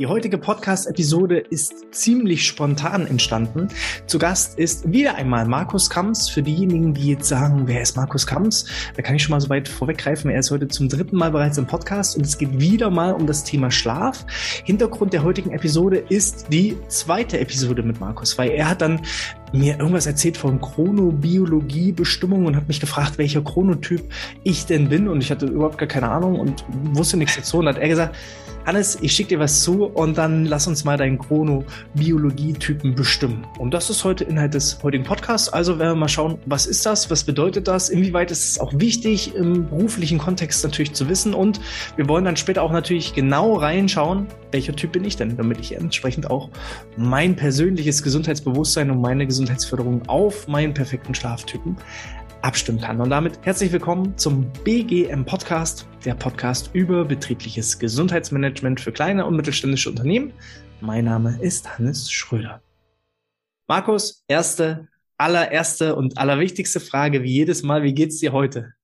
Die heutige Podcast-Episode ist ziemlich spontan entstanden. Zu Gast ist wieder einmal Markus Kamps. Für diejenigen, die jetzt sagen, wer ist Markus Kamps, da kann ich schon mal so weit vorweggreifen. Er ist heute zum dritten Mal bereits im Podcast und es geht wieder mal um das Thema Schlaf. Hintergrund der heutigen Episode ist die zweite Episode mit Markus, weil er hat dann mir irgendwas erzählt von Chronobiologie-Bestimmung und hat mich gefragt, welcher Chronotyp ich denn bin. Und ich hatte überhaupt gar keine Ahnung und wusste nichts dazu. Und hat er gesagt, Hannes, ich schicke dir was zu und dann lass uns mal deinen Chronobiologie-Typen bestimmen. Und das ist heute Inhalt des heutigen Podcasts. Also werden wir mal schauen, was ist das, was bedeutet das, inwieweit ist es auch wichtig, im beruflichen Kontext natürlich zu wissen. Und wir wollen dann später auch natürlich genau reinschauen, welcher Typ bin ich denn, damit ich entsprechend auch mein persönliches Gesundheitsbewusstsein und meine Gesundheitsförderung auf meinen perfekten Schlaftypen abstimmen kann. Und damit herzlich willkommen zum BGM Podcast, der Podcast über betriebliches Gesundheitsmanagement für kleine und mittelständische Unternehmen. Mein Name ist Hannes Schröder. Markus, erste, allererste und allerwichtigste Frage, wie jedes Mal, wie geht's dir heute?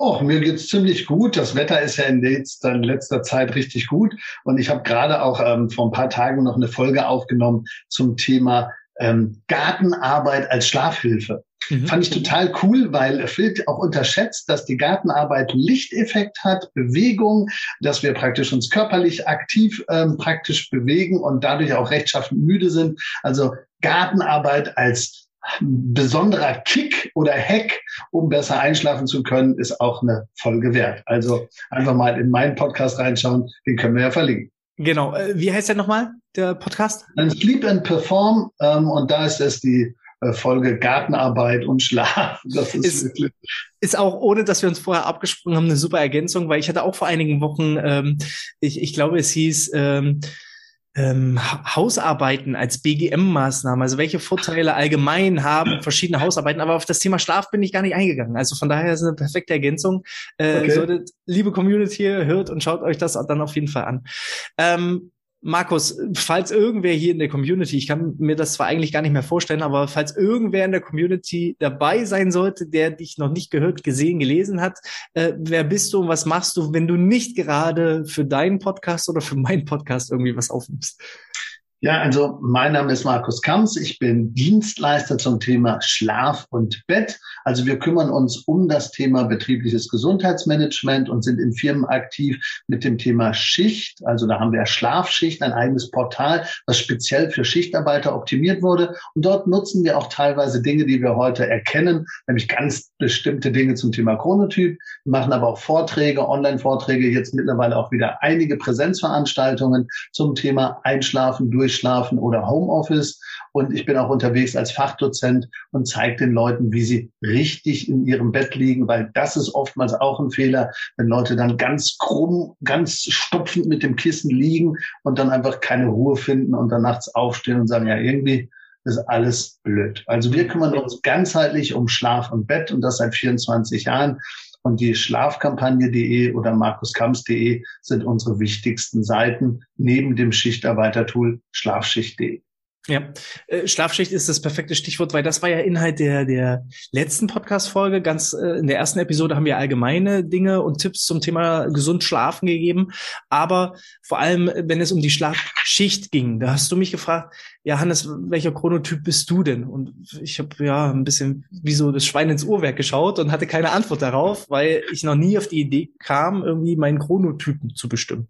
Oh, mir geht's ziemlich gut. Das Wetter ist ja in letzter, in letzter Zeit richtig gut. Und ich habe gerade auch ähm, vor ein paar Tagen noch eine Folge aufgenommen zum Thema ähm, Gartenarbeit als Schlafhilfe. Mhm. Fand ich total cool, weil Phil auch unterschätzt, dass die Gartenarbeit Lichteffekt hat, Bewegung, dass wir praktisch uns körperlich aktiv ähm, praktisch bewegen und dadurch auch rechtschaffend müde sind. Also Gartenarbeit als besonderer Kick oder Hack, um besser einschlafen zu können, ist auch eine Folge wert. Also einfach mal in meinen Podcast reinschauen, den können wir ja verlinken. Genau. Äh, wie heißt der nochmal, der Podcast? Sleep and Perform. Ähm, und da ist es die äh, Folge Gartenarbeit und Schlaf. Das ist, ist, wirklich ist auch, ohne dass wir uns vorher abgesprochen haben, eine super Ergänzung, weil ich hatte auch vor einigen Wochen, ähm, ich, ich glaube, es hieß ähm, ähm, Hausarbeiten als BGM-Maßnahme, also welche Vorteile allgemein haben verschiedene Hausarbeiten, aber auf das Thema Schlaf bin ich gar nicht eingegangen. Also von daher ist es eine perfekte Ergänzung. Äh, okay. solltet, liebe Community, hört und schaut euch das dann auf jeden Fall an. Ähm, Markus, falls irgendwer hier in der Community, ich kann mir das zwar eigentlich gar nicht mehr vorstellen, aber falls irgendwer in der Community dabei sein sollte, der dich noch nicht gehört, gesehen, gelesen hat, äh, wer bist du und was machst du, wenn du nicht gerade für deinen Podcast oder für meinen Podcast irgendwie was aufnimmst? Ja, also mein Name ist Markus Kamps. Ich bin Dienstleister zum Thema Schlaf und Bett. Also wir kümmern uns um das Thema betriebliches Gesundheitsmanagement und sind in Firmen aktiv mit dem Thema Schicht. Also da haben wir Schlafschicht, ein eigenes Portal, was speziell für Schichtarbeiter optimiert wurde. Und dort nutzen wir auch teilweise Dinge, die wir heute erkennen, nämlich ganz bestimmte Dinge zum Thema Chronotyp. Wir machen aber auch Vorträge, Online-Vorträge, jetzt mittlerweile auch wieder einige Präsenzveranstaltungen zum Thema Einschlafen durch Durchschlafen oder Homeoffice. Und ich bin auch unterwegs als Fachdozent und zeige den Leuten, wie sie richtig in ihrem Bett liegen, weil das ist oftmals auch ein Fehler, wenn Leute dann ganz krumm, ganz stopfend mit dem Kissen liegen und dann einfach keine Ruhe finden und dann nachts aufstehen und sagen, ja, irgendwie ist alles blöd. Also wir kümmern uns ganzheitlich um Schlaf und Bett und das seit 24 Jahren. Und die Schlafkampagne.de oder markuskamps.de sind unsere wichtigsten Seiten neben dem Schichtarbeitertool Schlafschicht.de. Ja, äh, Schlafschicht ist das perfekte Stichwort, weil das war ja Inhalt der, der letzten Podcast-Folge. Ganz äh, in der ersten Episode haben wir allgemeine Dinge und Tipps zum Thema gesund schlafen gegeben. Aber vor allem, wenn es um die Schlafschicht ging, da hast du mich gefragt, ja, Hannes, welcher Chronotyp bist du denn? Und ich habe ja ein bisschen wie so das Schwein ins Uhrwerk geschaut und hatte keine Antwort darauf, weil ich noch nie auf die Idee kam, irgendwie meinen Chronotypen zu bestimmen.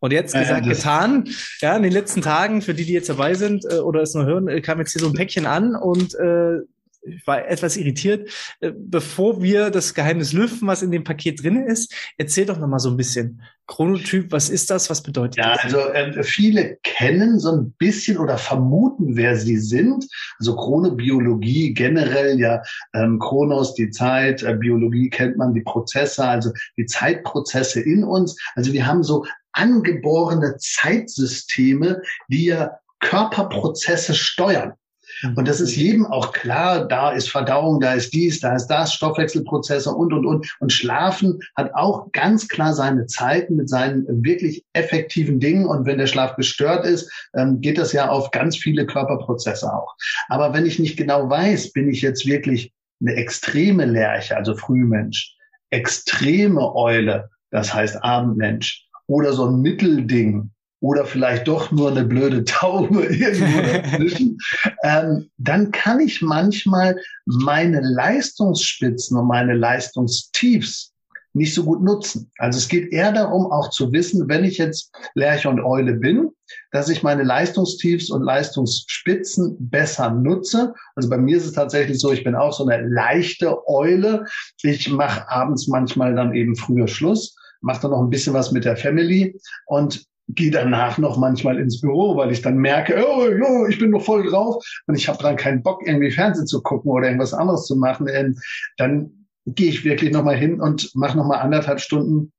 Und jetzt gesagt, äh, getan. Ja, in den letzten Tagen, für die, die jetzt dabei sind äh, oder es nur hören, äh, kam jetzt hier so ein Päckchen an und äh, ich war etwas irritiert. Äh, bevor wir das Geheimnis lüften, was in dem Paket drin ist, erzähl doch noch mal so ein bisschen. Chronotyp, was ist das? Was bedeutet ja, das? Also äh, viele kennen so ein bisschen oder vermuten, wer sie sind. Also Chronobiologie generell, ja, ähm, Chronos, die Zeit, äh, Biologie kennt man, die Prozesse, also die Zeitprozesse in uns. Also wir haben so angeborene Zeitsysteme, die ja Körperprozesse steuern. Und das ist jedem auch klar, da ist Verdauung, da ist dies, da ist das, Stoffwechselprozesse und, und, und. Und Schlafen hat auch ganz klar seine Zeiten mit seinen wirklich effektiven Dingen. Und wenn der Schlaf gestört ist, ähm, geht das ja auf ganz viele Körperprozesse auch. Aber wenn ich nicht genau weiß, bin ich jetzt wirklich eine extreme Lerche, also Frühmensch, extreme Eule, das heißt Abendmensch, oder so ein Mittelding, oder vielleicht doch nur eine blöde Taube irgendwo dazwischen, ähm, dann kann ich manchmal meine Leistungsspitzen und meine Leistungstiefs nicht so gut nutzen. Also es geht eher darum, auch zu wissen, wenn ich jetzt Lerche und Eule bin, dass ich meine Leistungstiefs und Leistungsspitzen besser nutze. Also bei mir ist es tatsächlich so, ich bin auch so eine leichte Eule. Ich mache abends manchmal dann eben früher Schluss, mache dann noch ein bisschen was mit der Family und gehe danach noch manchmal ins Büro, weil ich dann merke, oh, oh ich bin noch voll drauf und ich habe dann keinen Bock, irgendwie Fernsehen zu gucken oder irgendwas anderes zu machen. Dann gehe ich wirklich nochmal hin und mache nochmal anderthalb Stunden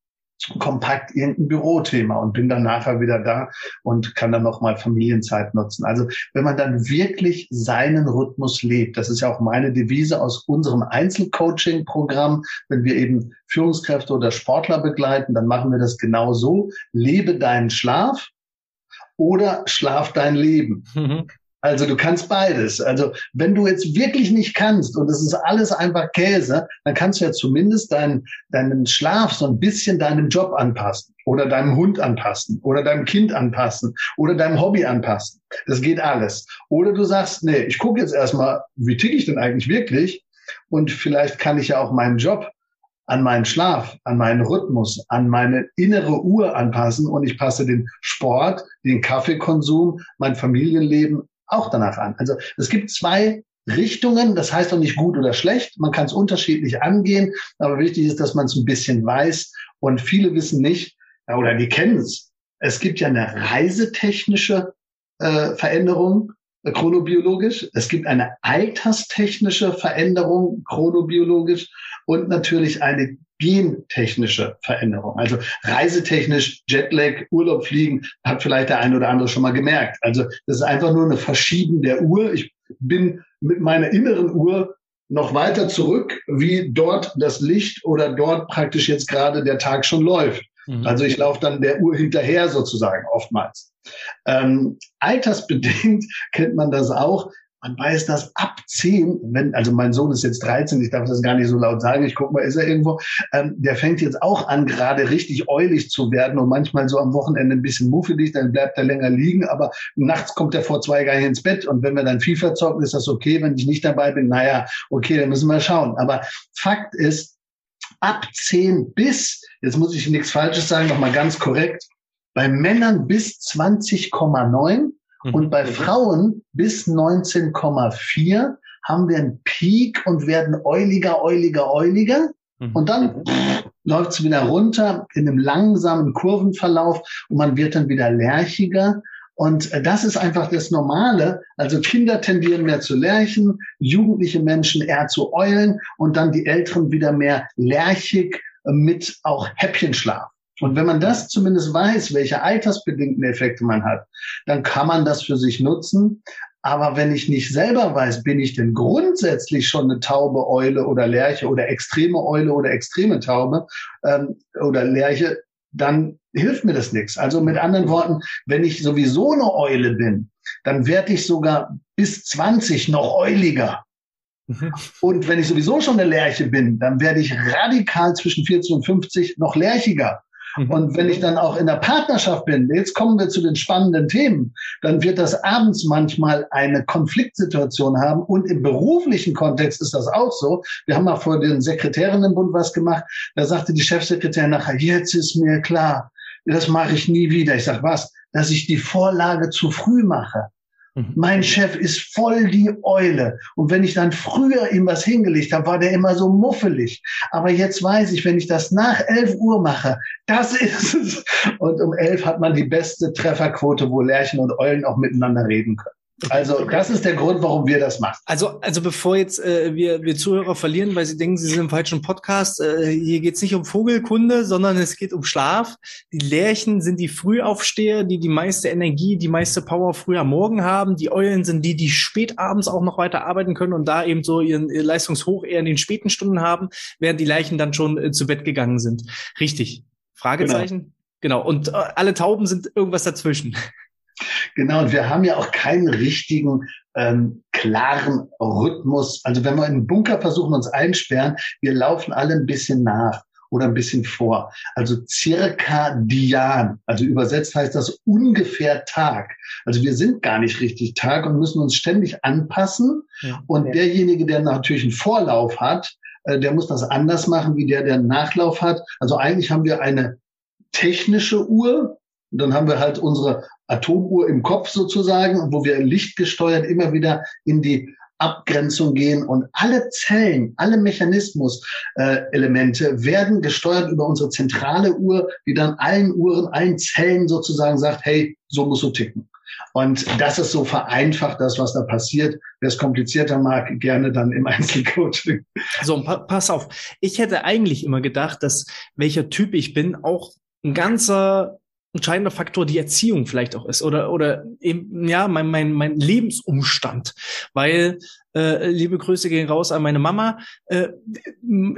kompakt irgendein Bürothema und bin dann nachher wieder da und kann dann nochmal Familienzeit nutzen. Also wenn man dann wirklich seinen Rhythmus lebt, das ist ja auch meine Devise aus unserem Einzelcoaching-Programm, wenn wir eben Führungskräfte oder Sportler begleiten, dann machen wir das genau so. Lebe deinen Schlaf oder schlaf dein Leben. Mhm. Also du kannst beides. Also wenn du jetzt wirklich nicht kannst und es ist alles einfach Käse, dann kannst du ja zumindest deinen, deinen Schlaf so ein bisschen deinem Job anpassen oder deinem Hund anpassen oder deinem Kind anpassen oder deinem Hobby anpassen. Das geht alles. Oder du sagst, nee, ich gucke jetzt erstmal, wie ticke ich denn eigentlich wirklich? Und vielleicht kann ich ja auch meinen Job an meinen Schlaf, an meinen Rhythmus, an meine innere Uhr anpassen und ich passe den Sport, den Kaffeekonsum, mein Familienleben auch danach an. Also es gibt zwei Richtungen, das heißt auch nicht gut oder schlecht, man kann es unterschiedlich angehen, aber wichtig ist, dass man es ein bisschen weiß und viele wissen nicht oder die kennen es. Es gibt ja eine reisetechnische äh, Veränderung äh, chronobiologisch, es gibt eine alterstechnische Veränderung chronobiologisch und natürlich eine gentechnische Veränderung. Also reisetechnisch, Jetlag, Urlaub fliegen, hat vielleicht der eine oder andere schon mal gemerkt. Also das ist einfach nur eine Verschieben der Uhr. Ich bin mit meiner inneren Uhr noch weiter zurück, wie dort das Licht oder dort praktisch jetzt gerade der Tag schon läuft. Mhm. Also ich laufe dann der Uhr hinterher sozusagen oftmals. Ähm, altersbedingt kennt man das auch man weiß das ab zehn, wenn, also mein Sohn ist jetzt 13, ich darf das gar nicht so laut sagen, ich guck mal, ist er irgendwo, ähm, der fängt jetzt auch an, gerade richtig eulig zu werden und manchmal so am Wochenende ein bisschen muffelig, dann bleibt er länger liegen, aber nachts kommt er vor zwei gar nicht ins Bett und wenn wir dann FIFA zocken, ist das okay, wenn ich nicht dabei bin, naja, okay, dann müssen wir schauen. Aber Fakt ist, ab zehn bis, jetzt muss ich nichts Falsches sagen, nochmal ganz korrekt, bei Männern bis 20,9 Mhm. Und bei Frauen bis 19,4 haben wir einen Peak und werden euliger, euliger, euliger. Mhm. Und dann läuft es wieder runter in einem langsamen Kurvenverlauf und man wird dann wieder lärchiger. Und äh, das ist einfach das Normale. Also Kinder tendieren mehr zu Lerchen, jugendliche Menschen eher zu Eulen und dann die Älteren wieder mehr lerchig äh, mit auch Häppchenschlaf. Und wenn man das zumindest weiß, welche altersbedingten Effekte man hat, dann kann man das für sich nutzen. Aber wenn ich nicht selber weiß, bin ich denn grundsätzlich schon eine taube Eule oder Lerche oder extreme Eule oder extreme Taube ähm, oder Lerche, dann hilft mir das nichts. Also mit anderen Worten, wenn ich sowieso eine Eule bin, dann werde ich sogar bis 20 noch euliger. Und wenn ich sowieso schon eine Lerche bin, dann werde ich radikal zwischen 40 und 50 noch lerchiger. Mhm. Und wenn ich dann auch in der Partnerschaft bin, jetzt kommen wir zu den spannenden Themen, dann wird das abends manchmal eine Konfliktsituation haben. Und im beruflichen Kontext ist das auch so. Wir haben mal vor den Sekretärinnen im Bund was gemacht. Da sagte die Chefsekretärin nachher, jetzt ist mir klar, das mache ich nie wieder. Ich sage, was? Dass ich die Vorlage zu früh mache. Mhm. Mein Chef ist voll die Eule. Und wenn ich dann früher ihm was hingelegt habe, war der immer so muffelig. Aber jetzt weiß ich, wenn ich das nach 11 Uhr mache, das ist es. Und um 11 hat man die beste Trefferquote, wo Lerchen und Eulen auch miteinander reden können. Also das ist der Grund, warum wir das machen. Also, also bevor jetzt äh, wir, wir Zuhörer verlieren, weil sie denken, sie sind im falschen Podcast, äh, hier geht es nicht um Vogelkunde, sondern es geht um Schlaf. Die Lerchen sind die Frühaufsteher, die die meiste Energie, die meiste Power früh am Morgen haben. Die Eulen sind die, die spät abends auch noch weiter arbeiten können und da eben so ihren ihr Leistungshoch eher in den späten Stunden haben, während die Leichen dann schon äh, zu Bett gegangen sind. Richtig. Fragezeichen? Genau. genau. Und äh, alle Tauben sind irgendwas dazwischen. Genau, und wir haben ja auch keinen richtigen ähm, klaren Rhythmus. Also wenn wir in den Bunker versuchen, uns einsperren, wir laufen alle ein bisschen nach oder ein bisschen vor. Also circadian, also übersetzt heißt das ungefähr Tag. Also wir sind gar nicht richtig Tag und müssen uns ständig anpassen. Ja, und ja. derjenige, der natürlich einen Vorlauf hat, äh, der muss das anders machen wie der, der einen Nachlauf hat. Also eigentlich haben wir eine technische Uhr, und dann haben wir halt unsere Atomuhr im Kopf sozusagen, wo wir lichtgesteuert immer wieder in die Abgrenzung gehen und alle Zellen, alle Mechanismus-Elemente äh, werden gesteuert über unsere zentrale Uhr, die dann allen Uhren, allen Zellen sozusagen sagt, hey, so musst du ticken. Und das ist so vereinfacht, das, was da passiert. Wer es komplizierter mag, gerne dann im Einzelcoaching. So, pa pass auf. Ich hätte eigentlich immer gedacht, dass welcher Typ ich bin, auch ein ganzer entscheidender Faktor die Erziehung vielleicht auch ist oder oder eben ja mein mein mein Lebensumstand, weil äh, liebe Grüße gehen raus an meine Mama. Äh,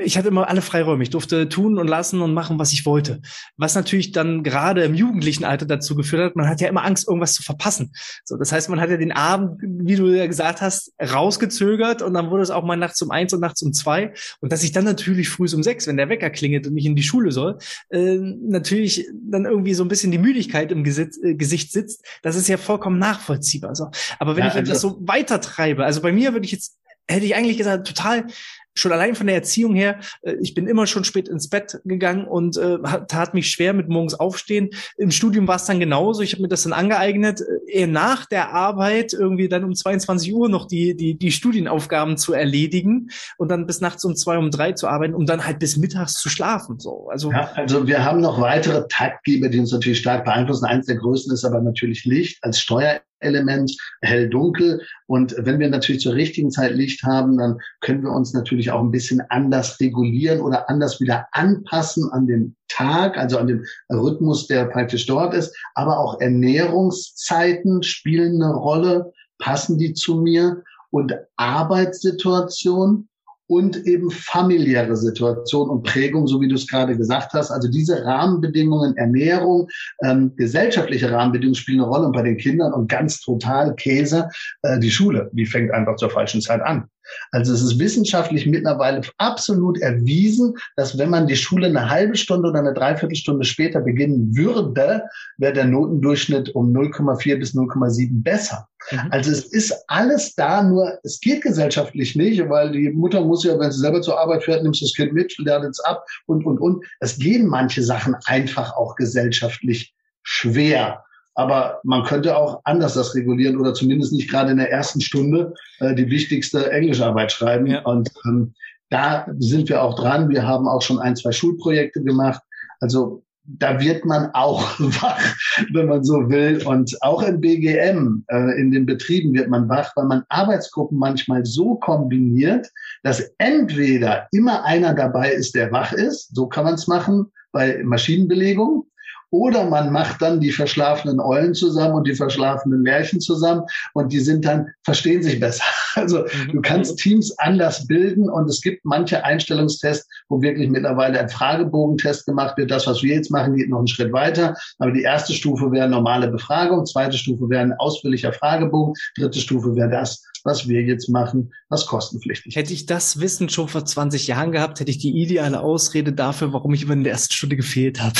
ich hatte immer alle Freiräume. Ich durfte tun und lassen und machen, was ich wollte. Was natürlich dann gerade im jugendlichen Alter dazu geführt hat, man hat ja immer Angst, irgendwas zu verpassen. So, das heißt, man hat ja den Abend, wie du ja gesagt hast, rausgezögert und dann wurde es auch mal nachts um eins und nachts um zwei. Und dass ich dann natürlich früh um sechs, wenn der Wecker klingelt und ich in die Schule soll, äh, natürlich dann irgendwie so ein bisschen die Müdigkeit im Gesit äh, Gesicht sitzt, das ist ja vollkommen nachvollziehbar. So. Aber wenn ja, ich das also so weiter treibe, also bei mir würde ich jetzt, hätte ich eigentlich gesagt, total schon allein von der Erziehung her, äh, ich bin immer schon spät ins Bett gegangen und äh, tat mich schwer mit morgens aufstehen. Im Studium war es dann genauso. Ich habe mir das dann angeeignet, äh, eher nach der Arbeit irgendwie dann um 22 Uhr noch die, die, die Studienaufgaben zu erledigen und dann bis nachts um zwei, um drei zu arbeiten, um dann halt bis mittags zu schlafen. So, also, ja, also wir haben noch weitere Taktgeber, die uns natürlich stark beeinflussen. Eins der größten ist aber natürlich Licht als Steuer Element, hell-dunkel. Und wenn wir natürlich zur richtigen Zeit Licht haben, dann können wir uns natürlich auch ein bisschen anders regulieren oder anders wieder anpassen an den Tag, also an den Rhythmus, der praktisch dort ist. Aber auch Ernährungszeiten spielen eine Rolle. Passen die zu mir? Und Arbeitssituation und eben familiäre Situation und Prägung, so wie du es gerade gesagt hast. Also diese Rahmenbedingungen, Ernährung, ähm, gesellschaftliche Rahmenbedingungen spielen eine Rolle und bei den Kindern und ganz total Käse, äh, die Schule, die fängt einfach zur falschen Zeit an. Also es ist wissenschaftlich mittlerweile absolut erwiesen, dass wenn man die Schule eine halbe Stunde oder eine Dreiviertelstunde später beginnen würde, wäre der Notendurchschnitt um 0,4 bis 0,7 besser. Mhm. Also es ist alles da, nur es geht gesellschaftlich nicht, weil die Mutter muss ja, wenn sie selber zur Arbeit fährt, nimmst das Kind mit, lernt es ab und, und, und. Es gehen manche Sachen einfach auch gesellschaftlich schwer. Aber man könnte auch anders das regulieren oder zumindest nicht gerade in der ersten Stunde äh, die wichtigste Englischarbeit schreiben. Ja. Und ähm, da sind wir auch dran. Wir haben auch schon ein, zwei Schulprojekte gemacht. Also da wird man auch wach, wenn man so will. Und auch im BGM, äh, in den Betrieben wird man wach, weil man Arbeitsgruppen manchmal so kombiniert, dass entweder immer einer dabei ist, der wach ist, so kann man es machen bei Maschinenbelegung, oder man macht dann die verschlafenen Eulen zusammen und die verschlafenen Märchen zusammen und die sind dann, verstehen sich besser. Also mhm. du kannst Teams anders bilden und es gibt manche Einstellungstests, wo wirklich mittlerweile ein Fragebogentest gemacht wird. Das, was wir jetzt machen, geht noch einen Schritt weiter. Aber die erste Stufe wäre normale Befragung, zweite Stufe wäre ein ausführlicher Fragebogen, dritte Stufe wäre das, was wir jetzt machen, was kostenpflichtig Hätte ich das Wissen schon vor 20 Jahren gehabt, hätte ich die ideale Ausrede dafür, warum ich über in der ersten Stunde gefehlt habe.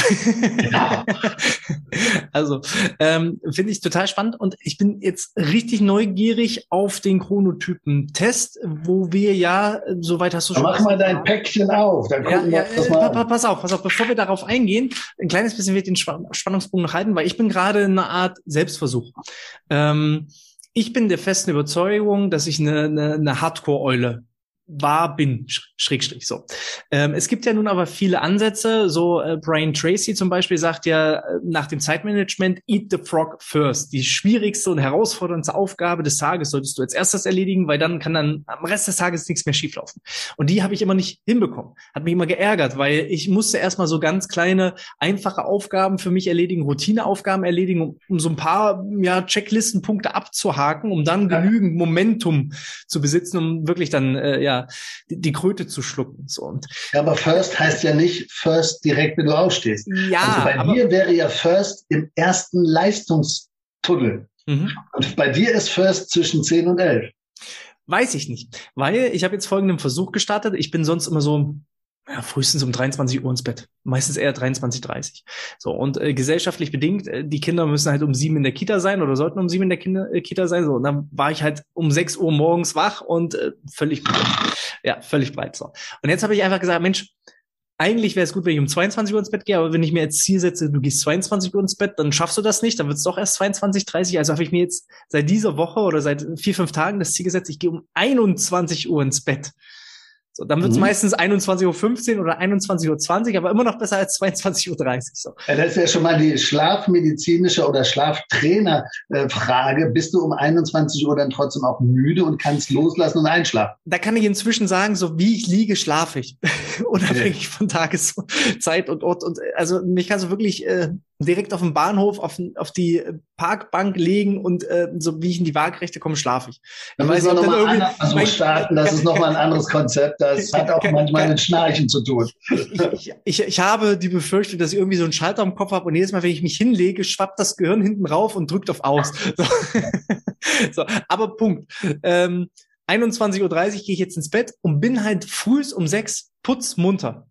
Ja. also ähm, finde ich total spannend und ich bin jetzt richtig neugierig auf den Chronotypen-Test, wo wir ja, soweit hast du schon. Mach mal dein Päckchen auf. Dann ja, ja, das mal pa pass auf, pass auf, bevor wir darauf eingehen, ein kleines bisschen wird den Spannungsbogen noch halten, weil ich bin gerade in einer Art Selbstversuch. Ähm, ich bin der festen Überzeugung, dass ich eine, eine, eine Hardcore-Eule war, bin, Schrägstrich, so. Ähm, es gibt ja nun aber viele Ansätze, so äh, Brian Tracy zum Beispiel sagt ja äh, nach dem Zeitmanagement, eat the frog first. Die schwierigste und herausforderndste Aufgabe des Tages solltest du als erstes erledigen, weil dann kann dann am Rest des Tages nichts mehr schieflaufen. Und die habe ich immer nicht hinbekommen. Hat mich immer geärgert, weil ich musste erstmal so ganz kleine, einfache Aufgaben für mich erledigen, Routineaufgaben erledigen, um, um so ein paar ja, Checklistenpunkte abzuhaken, um dann genügend Momentum zu besitzen, um wirklich dann äh, ja die, die Kröte zu schlucken. So. Und ja, aber First heißt ja nicht First direkt, wenn du aufstehst. Ja, also bei mir wäre ja First im ersten Leistungstunnel. Mhm. Und bei dir ist First zwischen 10 und 11. Weiß ich nicht, weil ich habe jetzt folgenden Versuch gestartet. Ich bin sonst immer so ja, frühestens um 23 Uhr ins Bett. Meistens eher 23.30 So, und äh, gesellschaftlich bedingt, äh, die Kinder müssen halt um sieben in der Kita sein oder sollten um sieben in der Kinder, äh, Kita sein. So, und dann war ich halt um sechs Uhr morgens wach und äh, völlig ja, völlig breit. So. Und jetzt habe ich einfach gesagt, Mensch, eigentlich wäre es gut, wenn ich um 22 Uhr ins Bett gehe, aber wenn ich mir jetzt Ziel setze, du gehst 22 Uhr ins Bett, dann schaffst du das nicht, dann wird es doch erst 22, 30. Also habe ich mir jetzt seit dieser Woche oder seit vier, fünf Tagen das Ziel gesetzt, ich gehe um 21 Uhr ins Bett. So, dann wird es mhm. meistens 21.15 Uhr oder 21.20 Uhr, aber immer noch besser als 22.30 Uhr. So. Ja, das ist ja schon mal die schlafmedizinische oder Schlaftrainer-Frage. Bist du um 21 Uhr dann trotzdem auch müde und kannst loslassen und einschlafen? Da kann ich inzwischen sagen, so wie ich liege, schlafe ich. Unabhängig okay. von Tageszeit und Ort. Und also mich kannst du wirklich äh, direkt auf dem Bahnhof auf, auf die Parkbank legen und äh, so wie ich in die Waagerechte komme, schlafe ich. Dann müssen wir nochmal anders starten. Das ist nochmal ein anderes Konzept. Das hat auch manchmal mit Schnarchen zu tun. Ich, ich, ich habe die Befürchtung, dass ich irgendwie so einen Schalter im Kopf habe und jedes Mal, wenn ich mich hinlege, schwappt das Gehirn hinten rauf und drückt auf Aus. So. so. Aber Punkt. Ähm, 21.30 Uhr gehe ich jetzt ins Bett und bin halt früh um sechs putzmunter.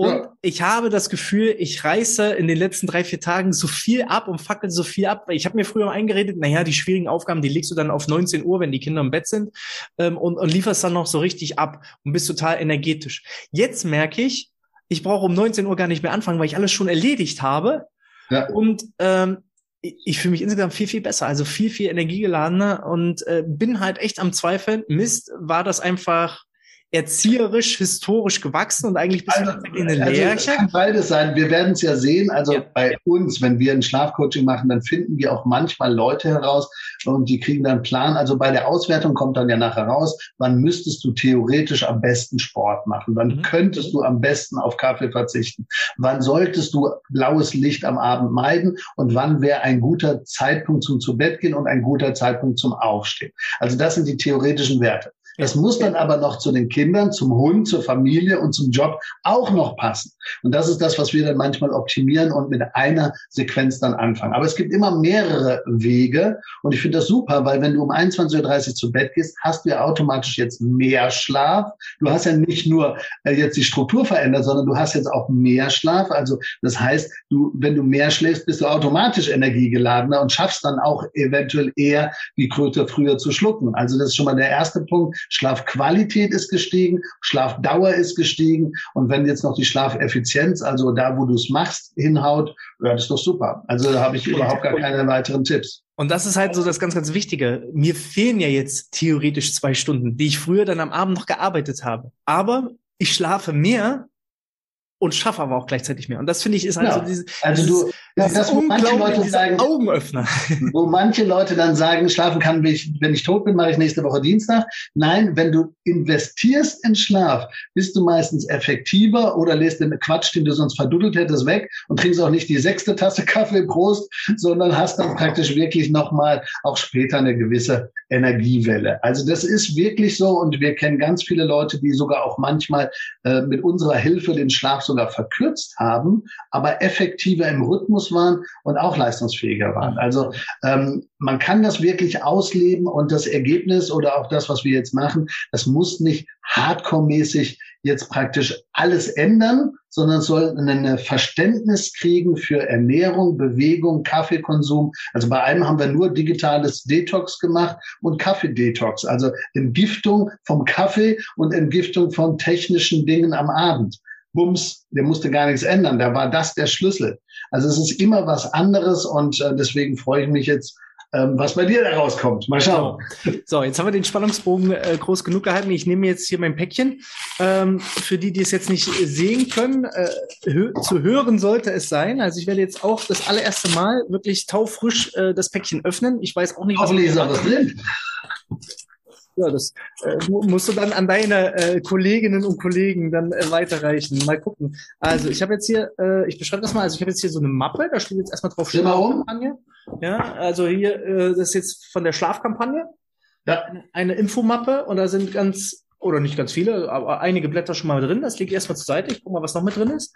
Und ja. ich habe das Gefühl, ich reiße in den letzten drei, vier Tagen so viel ab und fackel so viel ab. Ich habe mir früher eingeredet, naja, die schwierigen Aufgaben, die legst du dann auf 19 Uhr, wenn die Kinder im Bett sind ähm, und, und lieferst dann noch so richtig ab und bist total energetisch. Jetzt merke ich, ich brauche um 19 Uhr gar nicht mehr anfangen, weil ich alles schon erledigt habe. Ja. Und ähm, ich, fühle mich insgesamt viel, viel besser, also viel, viel energiegeladener und äh, bin halt echt am Zweifeln. Mist, war das einfach erzieherisch, historisch gewachsen und eigentlich bist also, du eine also, Lerche? Kann beides sein. Wir werden es ja sehen. Also ja. bei uns, wenn wir ein Schlafcoaching machen, dann finden wir auch manchmal Leute heraus und die kriegen dann einen Plan. Also bei der Auswertung kommt dann ja nachher raus, wann müsstest du theoretisch am besten Sport machen? Wann mhm. könntest du am besten auf Kaffee verzichten? Wann solltest du blaues Licht am Abend meiden? Und wann wäre ein guter Zeitpunkt zum zu Bett gehen und ein guter Zeitpunkt zum Aufstehen? Also das sind die theoretischen Werte. Das muss dann aber noch zu den Kindern, zum Hund, zur Familie und zum Job auch noch passen. Und das ist das, was wir dann manchmal optimieren und mit einer Sequenz dann anfangen. Aber es gibt immer mehrere Wege und ich finde das super, weil wenn du um 21.30 Uhr zu Bett gehst, hast du ja automatisch jetzt mehr Schlaf. Du hast ja nicht nur äh, jetzt die Struktur verändert, sondern du hast jetzt auch mehr Schlaf. Also das heißt, du, wenn du mehr schläfst, bist du automatisch energiegeladener und schaffst dann auch eventuell eher die Kröte früher zu schlucken. Also das ist schon mal der erste Punkt. Schlafqualität ist gestiegen, Schlafdauer ist gestiegen und wenn jetzt noch die Schlafeffizienz, also da, wo du es machst, hinhaut, ja, das ist doch super. Also da habe ich überhaupt gar keine weiteren Tipps. Und das ist halt so das ganz, ganz Wichtige. Mir fehlen ja jetzt theoretisch zwei Stunden, die ich früher dann am Abend noch gearbeitet habe. Aber ich schlafe mehr, und schaffe aber auch gleichzeitig mehr. Und das finde ich ist also ja. diese, also du, das, das wo manche Leute sagen, Augenöffner. Wo manche Leute dann sagen, schlafen kann, wenn ich, wenn ich tot bin, mache ich nächste Woche Dienstag. Nein, wenn du investierst in Schlaf, bist du meistens effektiver oder lässt den Quatsch, den du sonst verduddelt hättest, weg und trinkst auch nicht die sechste Tasse Kaffee Prost, sondern hast dann praktisch wirklich nochmal auch später eine gewisse Energiewelle. Also das ist wirklich so und wir kennen ganz viele Leute, die sogar auch manchmal äh, mit unserer Hilfe den Schlaf sogar verkürzt haben, aber effektiver im Rhythmus waren und auch leistungsfähiger waren. Also ähm, man kann das wirklich ausleben und das Ergebnis oder auch das, was wir jetzt machen, das muss nicht hardcore-mäßig jetzt praktisch alles ändern, sondern soll ein Verständnis kriegen für Ernährung, Bewegung, Kaffeekonsum. Also bei einem haben wir nur digitales Detox gemacht und Kaffeedetox, also Entgiftung vom Kaffee und Entgiftung von technischen Dingen am Abend. Bums, der musste gar nichts ändern. Da war das der Schlüssel. Also es ist immer was anderes und äh, deswegen freue ich mich jetzt, ähm, was bei dir da rauskommt. Mal schauen. So, jetzt haben wir den Spannungsbogen äh, groß genug gehalten. Ich nehme jetzt hier mein Päckchen. Ähm, für die, die es jetzt nicht sehen können, äh, hö zu hören sollte es sein. Also ich werde jetzt auch das allererste Mal wirklich taufrisch äh, das Päckchen öffnen. Ich weiß auch nicht, was, was drin ja, das äh, musst du dann an deine äh, Kolleginnen und Kollegen dann äh, weiterreichen. Mal gucken. Also ich habe jetzt hier, äh, ich beschreibe das mal, also ich habe jetzt hier so eine Mappe, da steht jetzt erstmal drauf Schlafkampagne. Ja, also hier, äh, das ist jetzt von der Schlafkampagne. Ja. Eine, eine Infomappe und da sind ganz oder nicht ganz viele, aber einige Blätter schon mal drin. Das liegt erstmal zur Seite. Ich guck mal, was noch mit drin ist.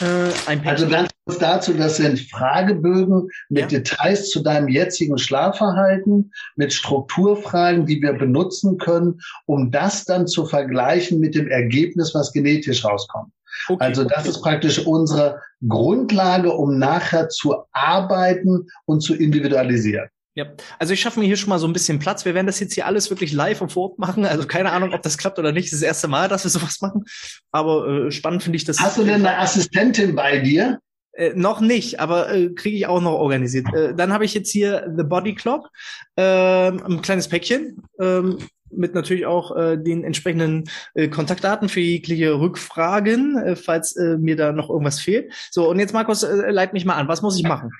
Äh. Also ganz dazu, das sind Fragebögen mit ja. Details zu deinem jetzigen Schlafverhalten, mit Strukturfragen, die wir benutzen können, um das dann zu vergleichen mit dem Ergebnis, was genetisch rauskommt. Okay, also das okay. ist praktisch unsere Grundlage, um nachher zu arbeiten und zu individualisieren. Ja, also ich schaffe mir hier schon mal so ein bisschen Platz. Wir werden das jetzt hier alles wirklich live und vor Ort machen. Also keine Ahnung, ob das klappt oder nicht. Das ist das erste Mal, dass wir sowas machen. Aber äh, spannend finde ich das. Hast du denn eine Assistentin bei dir? Äh, noch nicht, aber äh, kriege ich auch noch organisiert. Äh, dann habe ich jetzt hier The Body Clock, äh, ein kleines Päckchen ähm, mit natürlich auch äh, den entsprechenden äh, Kontaktdaten für jegliche Rückfragen, äh, falls äh, mir da noch irgendwas fehlt. So, und jetzt Markus, äh, leit mich mal an. Was muss ich machen?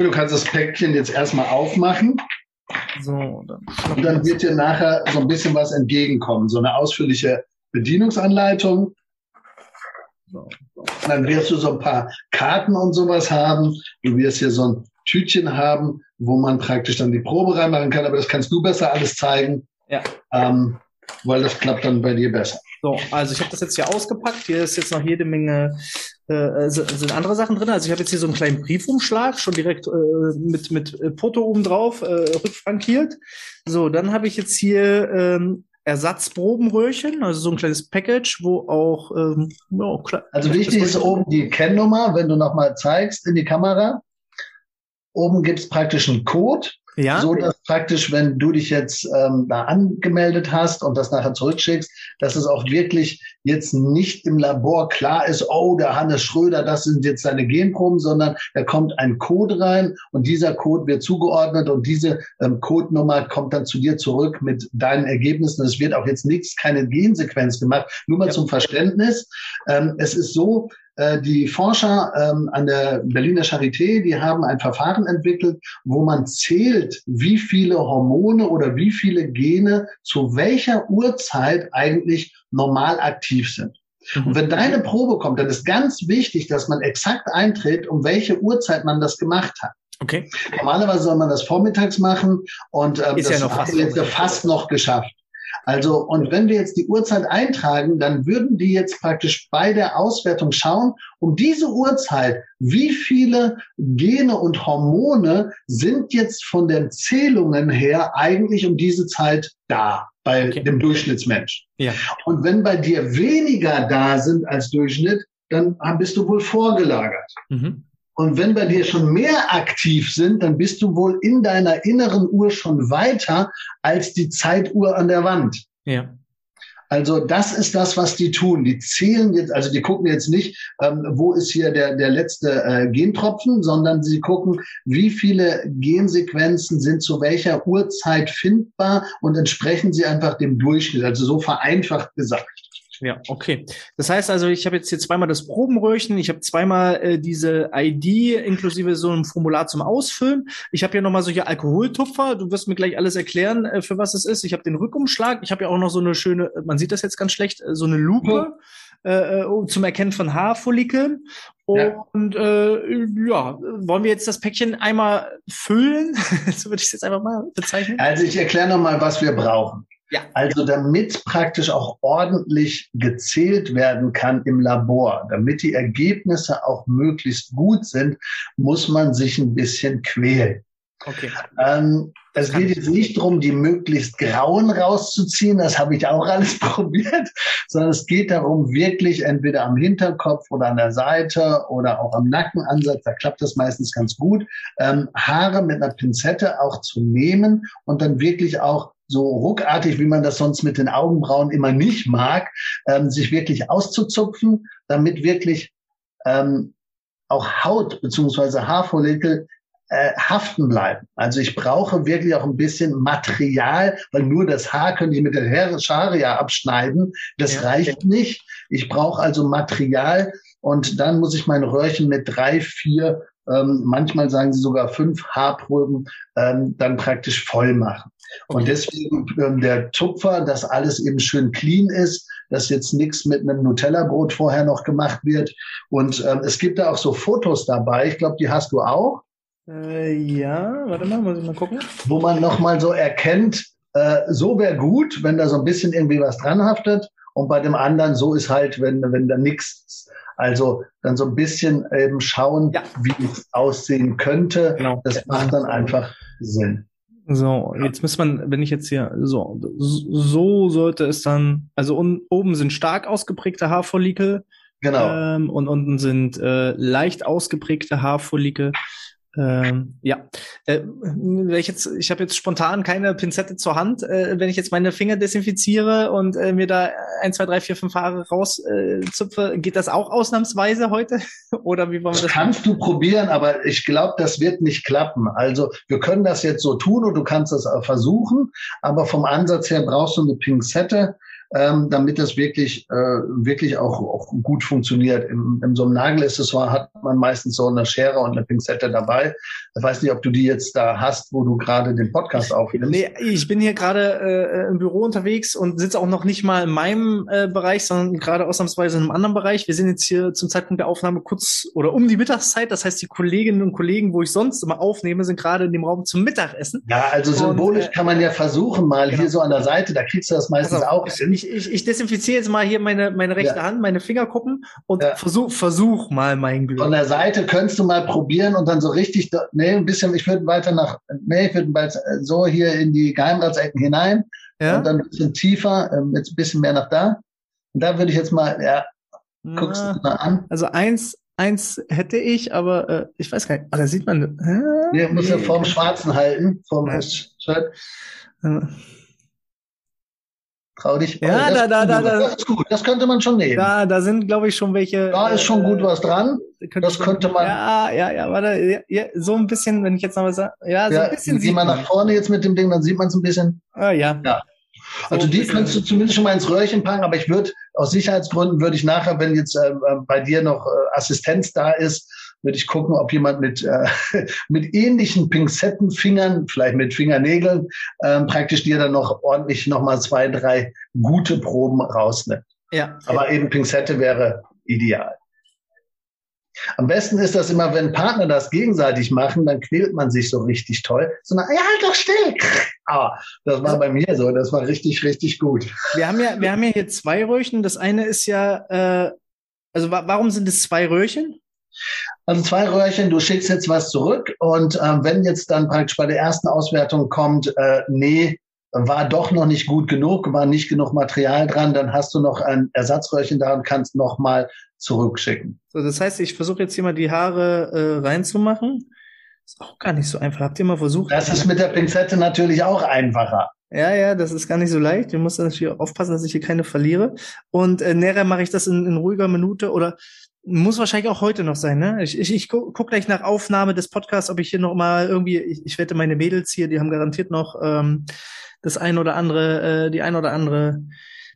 Du kannst das Päckchen jetzt erstmal aufmachen. So, dann und dann wird dir nachher so ein bisschen was entgegenkommen. So eine ausführliche Bedienungsanleitung. So. Dann wirst du so ein paar Karten und sowas haben. Du wirst hier so ein Tütchen haben, wo man praktisch dann die Probe reinmachen kann. Aber das kannst du besser alles zeigen. Ja. Ähm, weil das klappt dann bei dir besser. So, also ich habe das jetzt hier ausgepackt. Hier ist jetzt noch jede Menge äh, sind andere Sachen drin. Also ich habe jetzt hier so einen kleinen Briefumschlag, schon direkt äh, mit, mit Porto oben drauf, äh, rückfrankiert. So, dann habe ich jetzt hier ähm, Ersatzprobenröhrchen, also so ein kleines Package, wo auch ähm, ja, klar. Also wichtig ist oben die Kennnummer, wenn du nochmal zeigst in die Kamera. Oben gibt es praktisch einen Code ja. So dass praktisch, wenn du dich jetzt ähm, da angemeldet hast und das nachher zurückschickst, dass es auch wirklich jetzt nicht im Labor klar ist, oh, der Hannes Schröder, das sind jetzt seine Genproben, sondern da kommt ein Code rein und dieser Code wird zugeordnet und diese ähm, Codenummer kommt dann zu dir zurück mit deinen Ergebnissen. Es wird auch jetzt nichts, keine Gensequenz gemacht. Nur mal ja. zum Verständnis. Ähm, es ist so, die Forscher ähm, an der Berliner Charité, die haben ein Verfahren entwickelt, wo man zählt, wie viele Hormone oder wie viele Gene zu welcher Uhrzeit eigentlich normal aktiv sind. Mhm. Und wenn deine Probe kommt, dann ist ganz wichtig, dass man exakt eintritt, um welche Uhrzeit man das gemacht hat. Okay. Normalerweise soll man das vormittags machen und ähm, ist das ja noch fast, jetzt fast noch geschafft. Also, und wenn wir jetzt die Uhrzeit eintragen, dann würden die jetzt praktisch bei der Auswertung schauen, um diese Uhrzeit, wie viele Gene und Hormone sind jetzt von den Zählungen her eigentlich um diese Zeit da bei okay. dem Durchschnittsmensch. Ja. Und wenn bei dir weniger da sind als Durchschnitt, dann bist du wohl vorgelagert. Mhm. Und wenn bei dir schon mehr aktiv sind, dann bist du wohl in deiner inneren Uhr schon weiter als die Zeituhr an der Wand. Ja. Also das ist das, was die tun. Die zählen jetzt, also die gucken jetzt nicht, ähm, wo ist hier der, der letzte äh, Gentropfen, sondern sie gucken, wie viele Gensequenzen sind zu welcher Uhrzeit findbar und entsprechen sie einfach dem Durchschnitt. Also so vereinfacht gesagt. Ja, okay. Das heißt also, ich habe jetzt hier zweimal das Probenröhrchen, ich habe zweimal äh, diese ID inklusive so einem Formular zum Ausfüllen. Ich habe hier nochmal solche Alkoholtupfer. Du wirst mir gleich alles erklären, äh, für was es ist. Ich habe den Rückumschlag. Ich habe ja auch noch so eine schöne, man sieht das jetzt ganz schlecht, äh, so eine Lupe. Äh, äh zum Erkennen von Haarfollikeln. Und ja. Äh, ja, wollen wir jetzt das Päckchen einmal füllen? so würde ich es jetzt einfach mal bezeichnen. Also ich erkläre nochmal, was wir brauchen. Ja. Also damit praktisch auch ordentlich gezählt werden kann im Labor, damit die Ergebnisse auch möglichst gut sind, muss man sich ein bisschen quälen. Okay. Ähm, es geht jetzt nicht darum, die möglichst grauen rauszuziehen, das habe ich auch alles probiert, sondern es geht darum, wirklich entweder am Hinterkopf oder an der Seite oder auch am Nackenansatz, da klappt das meistens ganz gut, ähm, Haare mit einer Pinzette auch zu nehmen und dann wirklich auch so ruckartig, wie man das sonst mit den Augenbrauen immer nicht mag, ähm, sich wirklich auszuzupfen, damit wirklich ähm, auch Haut beziehungsweise Haarfollikel äh, haften bleiben. Also ich brauche wirklich auch ein bisschen Material, weil nur das Haar könnte ich mit der Haare ja abschneiden. Das ja. reicht nicht. Ich brauche also Material und dann muss ich mein Röhrchen mit drei, vier, ähm, manchmal sagen sie sogar fünf Haarproben ähm, dann praktisch voll machen. Und deswegen ähm, der Tupfer, dass alles eben schön clean ist, dass jetzt nichts mit einem Nutella-Brot vorher noch gemacht wird. Und ähm, es gibt da auch so Fotos dabei. Ich glaube, die hast du auch. Äh, ja, warte mal, muss ich mal gucken. Wo man nochmal so erkennt, äh, so wäre gut, wenn da so ein bisschen irgendwie was dran haftet. und bei dem anderen so ist halt, wenn, wenn da nichts also dann so ein bisschen eben schauen, ja. wie es aussehen könnte. Genau. Das macht dann einfach Sinn. So, jetzt muss man, wenn ich jetzt hier, so, so sollte es dann, also un, oben sind stark ausgeprägte Haarfollikel. Genau. Ähm, und unten sind äh, leicht ausgeprägte Haarfollikel. Ähm, ja, äh, ich jetzt, ich habe jetzt spontan keine Pinzette zur Hand. Äh, wenn ich jetzt meine Finger desinfiziere und äh, mir da ein, zwei, drei, vier, fünf Haare rauszupfe, äh, geht das auch ausnahmsweise heute? Oder wie wollen wir das? Kannst machen? du probieren, aber ich glaube, das wird nicht klappen. Also wir können das jetzt so tun und du kannst das versuchen, aber vom Ansatz her brauchst du eine Pinzette ähm, damit das wirklich, äh, wirklich auch, auch gut funktioniert. Im, in so einem Nagelaccessoire hat man meistens so eine Schere und eine Pinzette dabei. Ich weiß nicht, ob du die jetzt da hast, wo du gerade den Podcast aufnimmst. Nee, ich bin hier gerade äh, im Büro unterwegs und sitze auch noch nicht mal in meinem äh, Bereich, sondern gerade ausnahmsweise in einem anderen Bereich. Wir sind jetzt hier zum Zeitpunkt der Aufnahme kurz oder um die Mittagszeit. Das heißt, die Kolleginnen und Kollegen, wo ich sonst immer aufnehme, sind gerade in dem Raum zum Mittagessen. Ja, also symbolisch und, äh, kann man ja versuchen, mal genau. hier so an der Seite, da kriegst du das meistens also, auch hin ich, ich, ich desinfiziere jetzt mal hier meine, meine rechte ja. Hand, meine Fingerkuppen und ja. versuch, versuch mal mein Glück. Von der Seite könntest du mal probieren und dann so richtig, nee, ein bisschen, ich würde weiter nach, nee, ich würde so hier in die Geheimratsecken hinein ja. und dann ein bisschen tiefer, ähm, jetzt ein bisschen mehr nach da. Und da würde ich jetzt mal, ja, guckst du mal an. Also eins, eins hätte ich, aber äh, ich weiß gar nicht. Ah, da sieht man. Äh, nee, muss ja vorm Schwarzen halten, vorm ja. Shirt. Trau dich. Ja, oh, da, da, da, da. Das ist gut. Das könnte man schon nehmen. Da, da sind, glaube ich, schon welche. Da ist schon gut was dran. Könnte das könnte man. Ja, ja, ja, warte, ja, so ein bisschen, wenn ich jetzt noch was sage. Ja, so ja, ein bisschen sieht man. nach vorne jetzt mit dem Ding, dann sieht man es ein bisschen. Ah, ja. Ja. Also so die könntest du zumindest schon mal ins Röhrchen packen, aber ich würde aus Sicherheitsgründen würde ich nachher, wenn jetzt äh, bei dir noch äh, Assistenz da ist, würde ich gucken, ob jemand mit, äh, mit ähnlichen Pinzettenfingern, vielleicht mit Fingernägeln, ähm, praktisch dir dann noch ordentlich nochmal zwei, drei gute Proben rausnimmt. Ja. Aber eben Pinzette wäre ideal. Am besten ist das immer, wenn Partner das gegenseitig machen, dann quält man sich so richtig toll. So, na, ja, halt doch still. Ah, das war bei mir so. Das war richtig, richtig gut. Wir haben ja, wir haben ja hier zwei Röhrchen. Das eine ist ja, äh, also wa warum sind es zwei Röhrchen? Also zwei Röhrchen, du schickst jetzt was zurück und ähm, wenn jetzt dann praktisch bei der ersten Auswertung kommt, äh, nee, war doch noch nicht gut genug, war nicht genug Material dran, dann hast du noch ein Ersatzröhrchen da und kannst nochmal zurückschicken. So, das heißt, ich versuche jetzt hier mal die Haare äh, reinzumachen. Ist auch gar nicht so einfach. Habt ihr mal versucht? Das ist mit der Pinzette natürlich auch einfacher. Ja, ja, das ist gar nicht so leicht. Wir müssen natürlich aufpassen, dass ich hier keine verliere. Und äh, näher mache ich das in, in ruhiger Minute oder muss wahrscheinlich auch heute noch sein, ne? Ich, ich, ich guck, guck gleich nach Aufnahme des Podcasts, ob ich hier noch mal irgendwie, ich, ich wette meine Mädels hier, die haben garantiert noch ähm, das ein oder andere, äh, die ein oder andere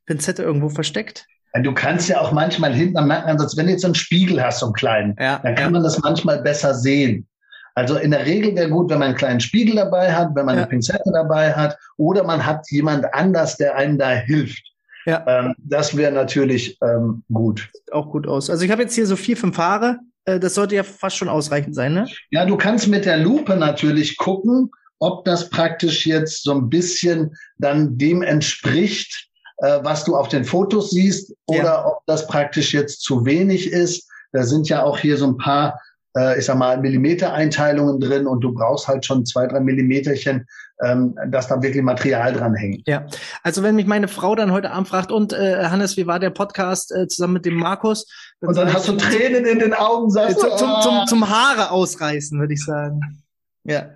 Pinzette irgendwo versteckt. Du kannst ja auch manchmal hinten am Nackenansatz, wenn du jetzt so einen Spiegel hast, so einen kleinen, ja, dann kann ja. man das manchmal besser sehen. Also in der Regel wäre gut, wenn man einen kleinen Spiegel dabei hat, wenn man ja. eine Pinzette dabei hat oder man hat jemand anders, der einem da hilft. Ja. Ähm, das wäre natürlich ähm, gut. Sieht auch gut aus. Also ich habe jetzt hier so vier, fünf Haare. Äh, das sollte ja fast schon ausreichend sein, ne? Ja, du kannst mit der Lupe natürlich gucken, ob das praktisch jetzt so ein bisschen dann dem entspricht, äh, was du auf den Fotos siehst, oder ja. ob das praktisch jetzt zu wenig ist. Da sind ja auch hier so ein paar äh, ich sag mal, Millimetereinteilungen drin und du brauchst halt schon zwei, drei Millimeterchen, ähm, dass da wirklich Material dran hängt. Ja, also wenn mich meine Frau dann heute Abend fragt, und äh, Hannes, wie war der Podcast äh, zusammen mit dem Markus? Dann und dann hast du Tränen in den Augen, sagst du, zum, zum, ah. zum Haare ausreißen, würde ich sagen. Ja.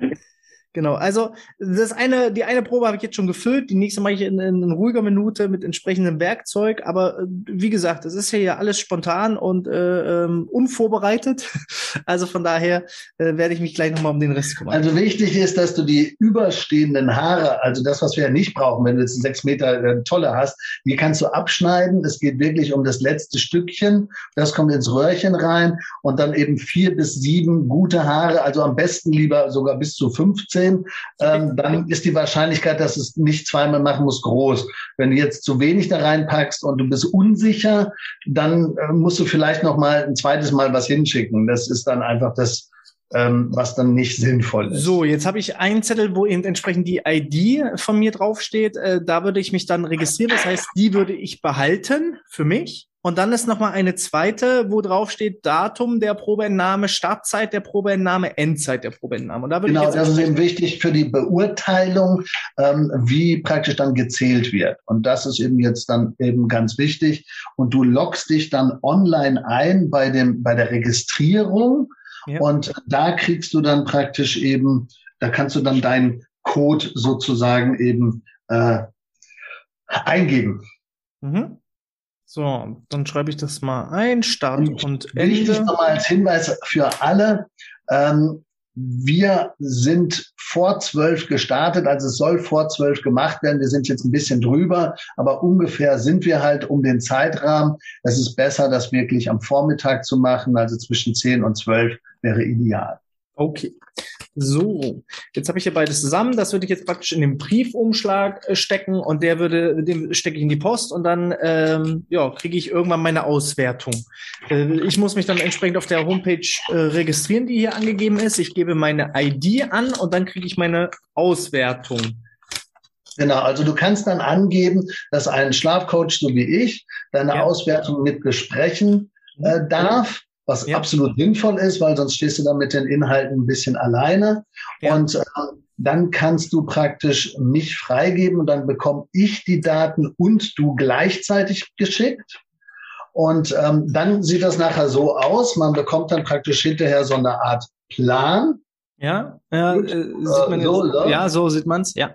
Genau, also das eine, die eine Probe habe ich jetzt schon gefüllt, die nächste mache ich in, in, ruhiger Minute mit entsprechendem Werkzeug. Aber äh, wie gesagt, es ist ja hier alles spontan und äh, ähm, unvorbereitet. Also von daher äh, werde ich mich gleich nochmal um den Rest kümmern. Also wichtig ist, dass du die überstehenden Haare, also das, was wir ja nicht brauchen, wenn du jetzt sechs Meter äh, Tolle hast, die kannst du abschneiden. Es geht wirklich um das letzte Stückchen. Das kommt ins Röhrchen rein und dann eben vier bis sieben gute Haare, also am besten lieber sogar bis zu 15 15, ähm, dann ist die Wahrscheinlichkeit, dass es nicht zweimal machen muss, groß. Wenn du jetzt zu wenig da reinpackst und du bist unsicher, dann äh, musst du vielleicht noch mal ein zweites Mal was hinschicken. Das ist dann einfach das ähm, was dann nicht sinnvoll ist. So, jetzt habe ich einen Zettel, wo eben entsprechend die ID von mir draufsteht. Äh, da würde ich mich dann registrieren. Das heißt, die würde ich behalten für mich. Und dann ist nochmal eine zweite, wo drauf steht Datum der Probeentnahme, Startzeit der Probeentnahme, Endzeit der Probeentnahme. Und da genau, das ist eben wichtig für die Beurteilung, ähm, wie praktisch dann gezählt wird. Und das ist eben jetzt dann eben ganz wichtig. Und du loggst dich dann online ein bei dem, bei der Registrierung. Ja. Und da kriegst du dann praktisch eben, da kannst du dann deinen Code sozusagen eben äh, eingeben. Mhm. So, dann schreibe ich das mal ein. Start und, und Ende. Wichtig nochmal als Hinweis für alle. Ähm, wir sind vor zwölf gestartet, also es soll vor zwölf gemacht werden. Wir sind jetzt ein bisschen drüber, aber ungefähr sind wir halt um den Zeitrahmen. Es ist besser, das wirklich am Vormittag zu machen, also zwischen zehn und zwölf wäre ideal. Okay. So, jetzt habe ich hier beides zusammen. Das würde ich jetzt praktisch in den Briefumschlag äh, stecken und der würde, den stecke ich in die Post und dann ähm, ja, kriege ich irgendwann meine Auswertung. Äh, ich muss mich dann entsprechend auf der Homepage äh, registrieren, die hier angegeben ist. Ich gebe meine ID an und dann kriege ich meine Auswertung. Genau, also du kannst dann angeben, dass ein Schlafcoach so wie ich deine ja. Auswertung mit besprechen äh, darf was ja. absolut sinnvoll ist, weil sonst stehst du dann mit den Inhalten ein bisschen alleine. Ja. Und äh, dann kannst du praktisch mich freigeben und dann bekomme ich die Daten und du gleichzeitig geschickt. Und ähm, dann sieht das nachher so aus, man bekommt dann praktisch hinterher so eine Art Plan. Ja, ja, äh, sieht man äh, so, ja so sieht man's, ja.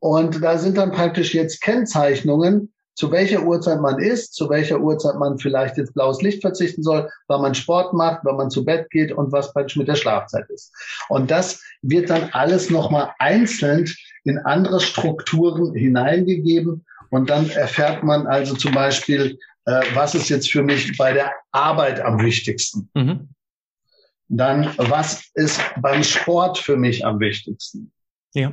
Und da sind dann praktisch jetzt Kennzeichnungen, zu welcher Uhrzeit man isst, zu welcher Uhrzeit man vielleicht jetzt blaues Licht verzichten soll, wann man Sport macht, wann man zu Bett geht und was praktisch mit der Schlafzeit ist. Und das wird dann alles nochmal einzeln in andere Strukturen hineingegeben. Und dann erfährt man also zum Beispiel, äh, was ist jetzt für mich bei der Arbeit am wichtigsten. Mhm. Dann, was ist beim Sport für mich am wichtigsten? Ja.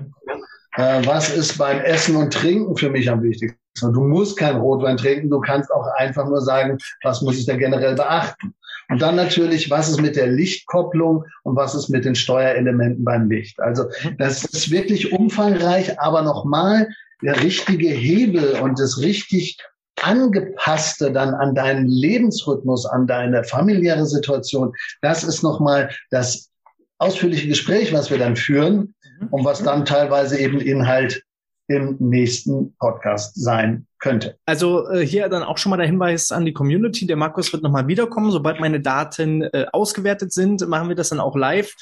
Äh, was ist beim Essen und Trinken für mich am wichtigsten? Du musst kein Rotwein trinken, du kannst auch einfach nur sagen, was muss ich da generell beachten. Und dann natürlich, was ist mit der Lichtkopplung und was ist mit den Steuerelementen beim Licht. Also das ist wirklich umfangreich, aber nochmal der richtige Hebel und das richtig angepasste dann an deinen Lebensrhythmus, an deine familiäre Situation, das ist nochmal das ausführliche Gespräch, was wir dann führen und was dann teilweise eben Inhalt im nächsten Podcast sein könnte. Also äh, hier dann auch schon mal der Hinweis an die Community. Der Markus wird nochmal wiederkommen. Sobald meine Daten äh, ausgewertet sind, machen wir das dann auch live,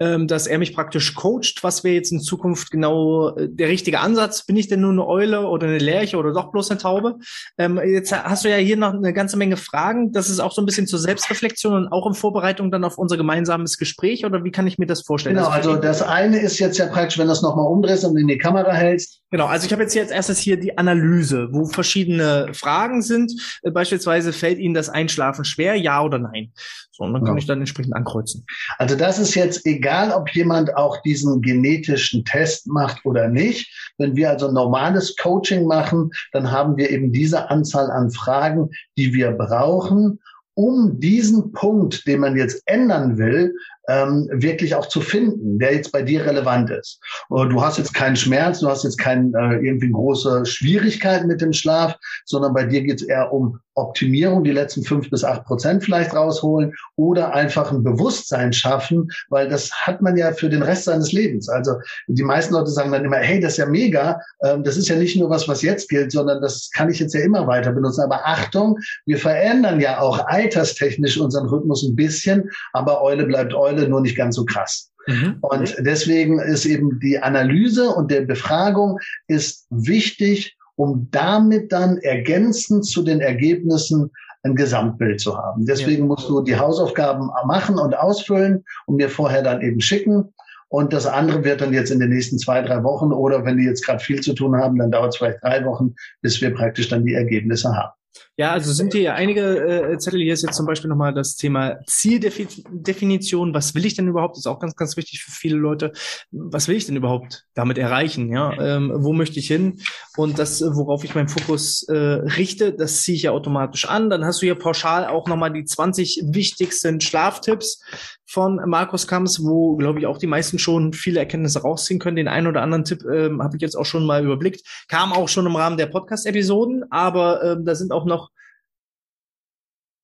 ähm, dass er mich praktisch coacht. Was wäre jetzt in Zukunft genau äh, der richtige Ansatz? Bin ich denn nur eine Eule oder eine Lerche oder doch bloß eine Taube? Ähm, jetzt hast du ja hier noch eine ganze Menge Fragen. Das ist auch so ein bisschen zur Selbstreflexion und auch in Vorbereitung dann auf unser gemeinsames Gespräch oder wie kann ich mir das vorstellen? Genau, also das eine ist jetzt ja praktisch, wenn du das nochmal umdrehst und in die Kamera hältst. Genau, also ich habe jetzt hier als erstes hier die Analyse, wo verschiedene Fragen sind. Äh, beispielsweise fällt Ihnen das Einschlafen schwer, ja oder nein? So, und dann kann ja. ich dann entsprechend ankreuzen. Also das ist jetzt egal, ob jemand auch diesen genetischen Test macht oder nicht. Wenn wir also normales Coaching machen, dann haben wir eben diese Anzahl an Fragen, die wir brauchen, um diesen Punkt, den man jetzt ändern will, ähm, wirklich auch zu finden, der jetzt bei dir relevant ist. Du hast jetzt keinen Schmerz, du hast jetzt keine äh, irgendwie große Schwierigkeiten mit dem Schlaf, sondern bei dir geht es eher um Optimierung, die letzten fünf bis acht Prozent vielleicht rausholen oder einfach ein Bewusstsein schaffen, weil das hat man ja für den Rest seines Lebens. Also die meisten Leute sagen dann immer, hey, das ist ja mega, ähm, das ist ja nicht nur was, was jetzt gilt, sondern das kann ich jetzt ja immer weiter benutzen. Aber Achtung, wir verändern ja auch alterstechnisch unseren Rhythmus ein bisschen, aber Eule bleibt Eule nur nicht ganz so krass. Mhm. Und deswegen ist eben die Analyse und der Befragung ist wichtig, um damit dann ergänzend zu den Ergebnissen ein Gesamtbild zu haben. Deswegen ja. musst du die Hausaufgaben machen und ausfüllen und mir vorher dann eben schicken. Und das andere wird dann jetzt in den nächsten zwei, drei Wochen oder wenn die jetzt gerade viel zu tun haben, dann dauert es vielleicht drei Wochen, bis wir praktisch dann die Ergebnisse haben. Ja, also sind hier einige äh, Zettel. Hier ist jetzt zum Beispiel nochmal das Thema Zieldefinition. Was will ich denn überhaupt? Ist auch ganz, ganz wichtig für viele Leute. Was will ich denn überhaupt damit erreichen? Ja, ähm, wo möchte ich hin? Und das, worauf ich meinen Fokus äh, richte, das ziehe ich ja automatisch an. Dann hast du hier pauschal auch nochmal die 20 wichtigsten Schlaftipps von Markus Kamps, wo, glaube ich, auch die meisten schon viele Erkenntnisse rausziehen können. Den einen oder anderen Tipp ähm, habe ich jetzt auch schon mal überblickt. Kam auch schon im Rahmen der Podcast-Episoden, aber ähm, da sind auch noch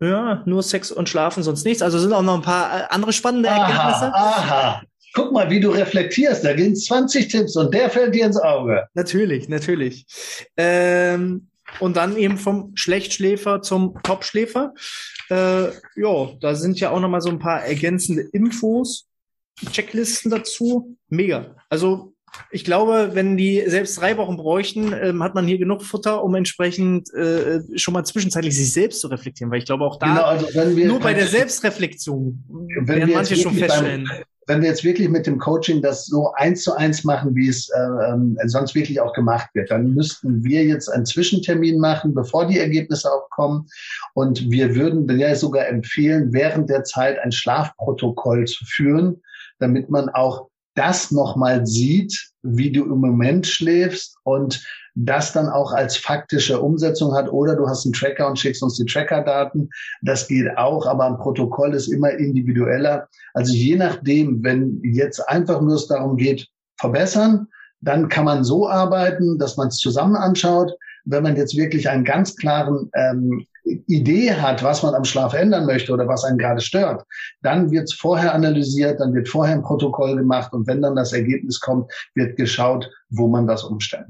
ja, nur Sex und Schlafen, sonst nichts. Also sind auch noch ein paar äh, andere spannende aha, Erkenntnisse. Aha. Guck mal, wie du reflektierst. Da gehen 20 Tipps und der fällt dir ins Auge. Natürlich, natürlich. Ähm, und dann eben vom Schlechtschläfer zum Topschläfer. Äh, ja, da sind ja auch noch mal so ein paar ergänzende Infos, Checklisten dazu. Mega. Also ich glaube, wenn die selbst drei Wochen bräuchten, ähm, hat man hier genug Futter, um entsprechend äh, schon mal zwischenzeitlich sich selbst zu reflektieren. Weil ich glaube, auch da genau, also nur bei der Selbstreflexion werden manche schon feststellen. Beim, wenn wir jetzt wirklich mit dem Coaching das so eins zu eins machen, wie es äh, sonst wirklich auch gemacht wird, dann müssten wir jetzt einen Zwischentermin machen, bevor die Ergebnisse auch kommen. Und wir würden ja sogar empfehlen, während der Zeit ein Schlafprotokoll zu führen, damit man auch das nochmal sieht, wie du im Moment schläfst und das dann auch als faktische Umsetzung hat. Oder du hast einen Tracker und schickst uns die Trackerdaten. Das geht auch, aber ein Protokoll ist immer individueller. Also je nachdem, wenn jetzt einfach nur es darum geht, verbessern, dann kann man so arbeiten, dass man es zusammen anschaut. Wenn man jetzt wirklich einen ganz klaren ähm, Idee hat, was man am Schlaf ändern möchte oder was einen gerade stört, dann wird es vorher analysiert, dann wird vorher ein Protokoll gemacht und wenn dann das Ergebnis kommt, wird geschaut, wo man das umstellt.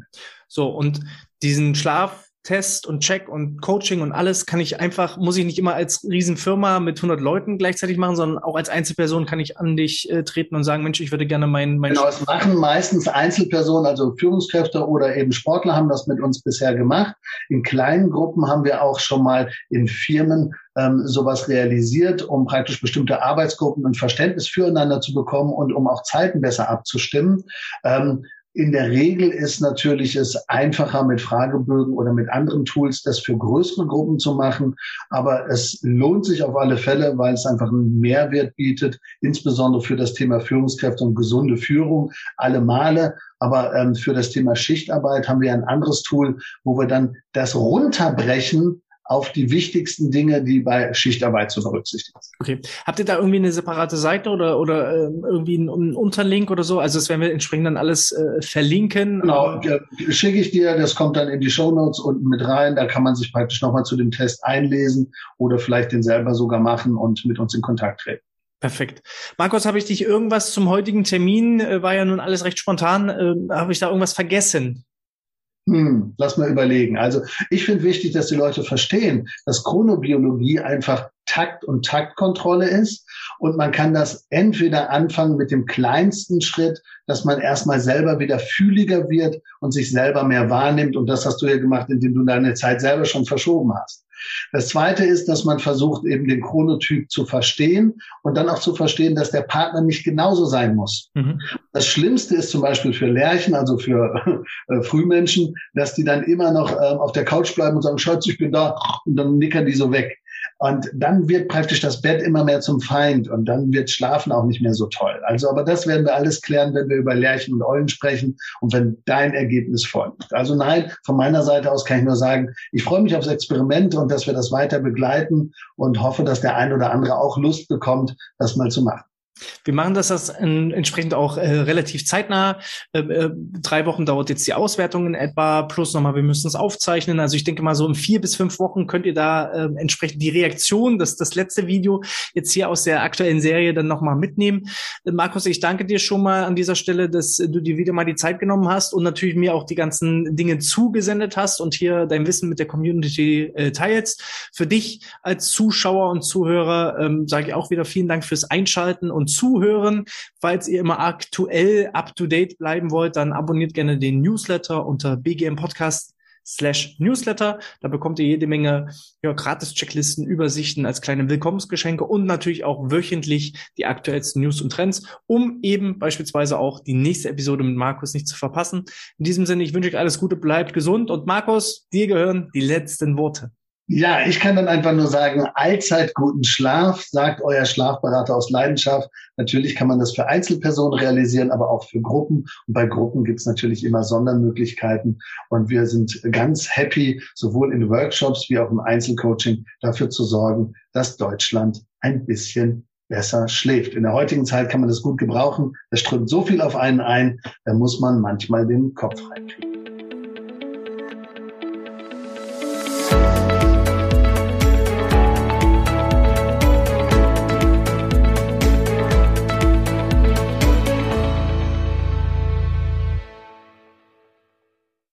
So, und diesen Schlaf Test und Check und Coaching und alles kann ich einfach, muss ich nicht immer als Riesenfirma mit 100 Leuten gleichzeitig machen, sondern auch als Einzelperson kann ich an dich äh, treten und sagen, Mensch, ich würde gerne meinen... Mein genau, es machen meistens Einzelpersonen, also Führungskräfte oder eben Sportler haben das mit uns bisher gemacht. In kleinen Gruppen haben wir auch schon mal in Firmen ähm, sowas realisiert, um praktisch bestimmte Arbeitsgruppen ein Verständnis füreinander zu bekommen und um auch Zeiten besser abzustimmen. Ähm, in der Regel ist natürlich es einfacher mit Fragebögen oder mit anderen Tools, das für größere Gruppen zu machen. Aber es lohnt sich auf alle Fälle, weil es einfach einen Mehrwert bietet, insbesondere für das Thema Führungskräfte und gesunde Führung alle Male. Aber ähm, für das Thema Schichtarbeit haben wir ein anderes Tool, wo wir dann das runterbrechen auf die wichtigsten Dinge, die bei Schichtarbeit zu berücksichtigen sind. Okay. Habt ihr da irgendwie eine separate Seite oder, oder äh, irgendwie einen, einen, Unterlink oder so? Also das werden wir entsprechend dann alles äh, verlinken. Genau, ja, schicke ich dir, das kommt dann in die Show Notes unten mit rein. Da kann man sich praktisch nochmal zu dem Test einlesen oder vielleicht den selber sogar machen und mit uns in Kontakt treten. Perfekt. Markus, habe ich dich irgendwas zum heutigen Termin, äh, war ja nun alles recht spontan, äh, habe ich da irgendwas vergessen? Hm, lass mal überlegen. Also ich finde wichtig, dass die Leute verstehen, dass Chronobiologie einfach Takt und Taktkontrolle ist. Und man kann das entweder anfangen mit dem kleinsten Schritt, dass man erstmal selber wieder fühliger wird und sich selber mehr wahrnimmt. Und das hast du ja gemacht, indem du deine Zeit selber schon verschoben hast. Das zweite ist, dass man versucht, eben den Chronotyp zu verstehen und dann auch zu verstehen, dass der Partner nicht genauso sein muss. Mhm. Das Schlimmste ist zum Beispiel für Lerchen, also für äh, Frühmenschen, dass die dann immer noch äh, auf der Couch bleiben und sagen, Schatz, ich bin da und dann nickern die so weg. Und dann wird praktisch das Bett immer mehr zum Feind und dann wird Schlafen auch nicht mehr so toll. Also, aber das werden wir alles klären, wenn wir über Lerchen und Eulen sprechen und wenn dein Ergebnis folgt. Also nein, von meiner Seite aus kann ich nur sagen, ich freue mich aufs Experiment und dass wir das weiter begleiten und hoffe, dass der ein oder andere auch Lust bekommt, das mal zu machen. Wir machen das, das entsprechend auch äh, relativ zeitnah. Äh, äh, drei Wochen dauert jetzt die Auswertung in etwa, plus nochmal, wir müssen es aufzeichnen. Also ich denke mal, so in vier bis fünf Wochen könnt ihr da äh, entsprechend die Reaktion, das, das letzte Video jetzt hier aus der aktuellen Serie dann nochmal mitnehmen. Äh, Markus, ich danke dir schon mal an dieser Stelle, dass du dir wieder mal die Zeit genommen hast und natürlich mir auch die ganzen Dinge zugesendet hast und hier dein Wissen mit der Community äh, teilst. Für dich als Zuschauer und Zuhörer ähm, sage ich auch wieder vielen Dank fürs Einschalten und Zuhören. Falls ihr immer aktuell up-to-date bleiben wollt, dann abonniert gerne den Newsletter unter BGM Podcast slash Newsletter. Da bekommt ihr jede Menge ja, Gratis-Checklisten, Übersichten als kleine Willkommensgeschenke und natürlich auch wöchentlich die aktuellsten News und Trends, um eben beispielsweise auch die nächste Episode mit Markus nicht zu verpassen. In diesem Sinne, ich wünsche euch alles Gute, bleibt gesund und Markus, dir gehören die letzten Worte. Ja, ich kann dann einfach nur sagen, allzeit guten Schlaf, sagt euer Schlafberater aus Leidenschaft. Natürlich kann man das für Einzelpersonen realisieren, aber auch für Gruppen. Und bei Gruppen gibt es natürlich immer Sondermöglichkeiten. Und wir sind ganz happy, sowohl in Workshops wie auch im Einzelcoaching dafür zu sorgen, dass Deutschland ein bisschen besser schläft. In der heutigen Zeit kann man das gut gebrauchen. Das strömt so viel auf einen ein, da muss man manchmal den Kopf reinkriegen.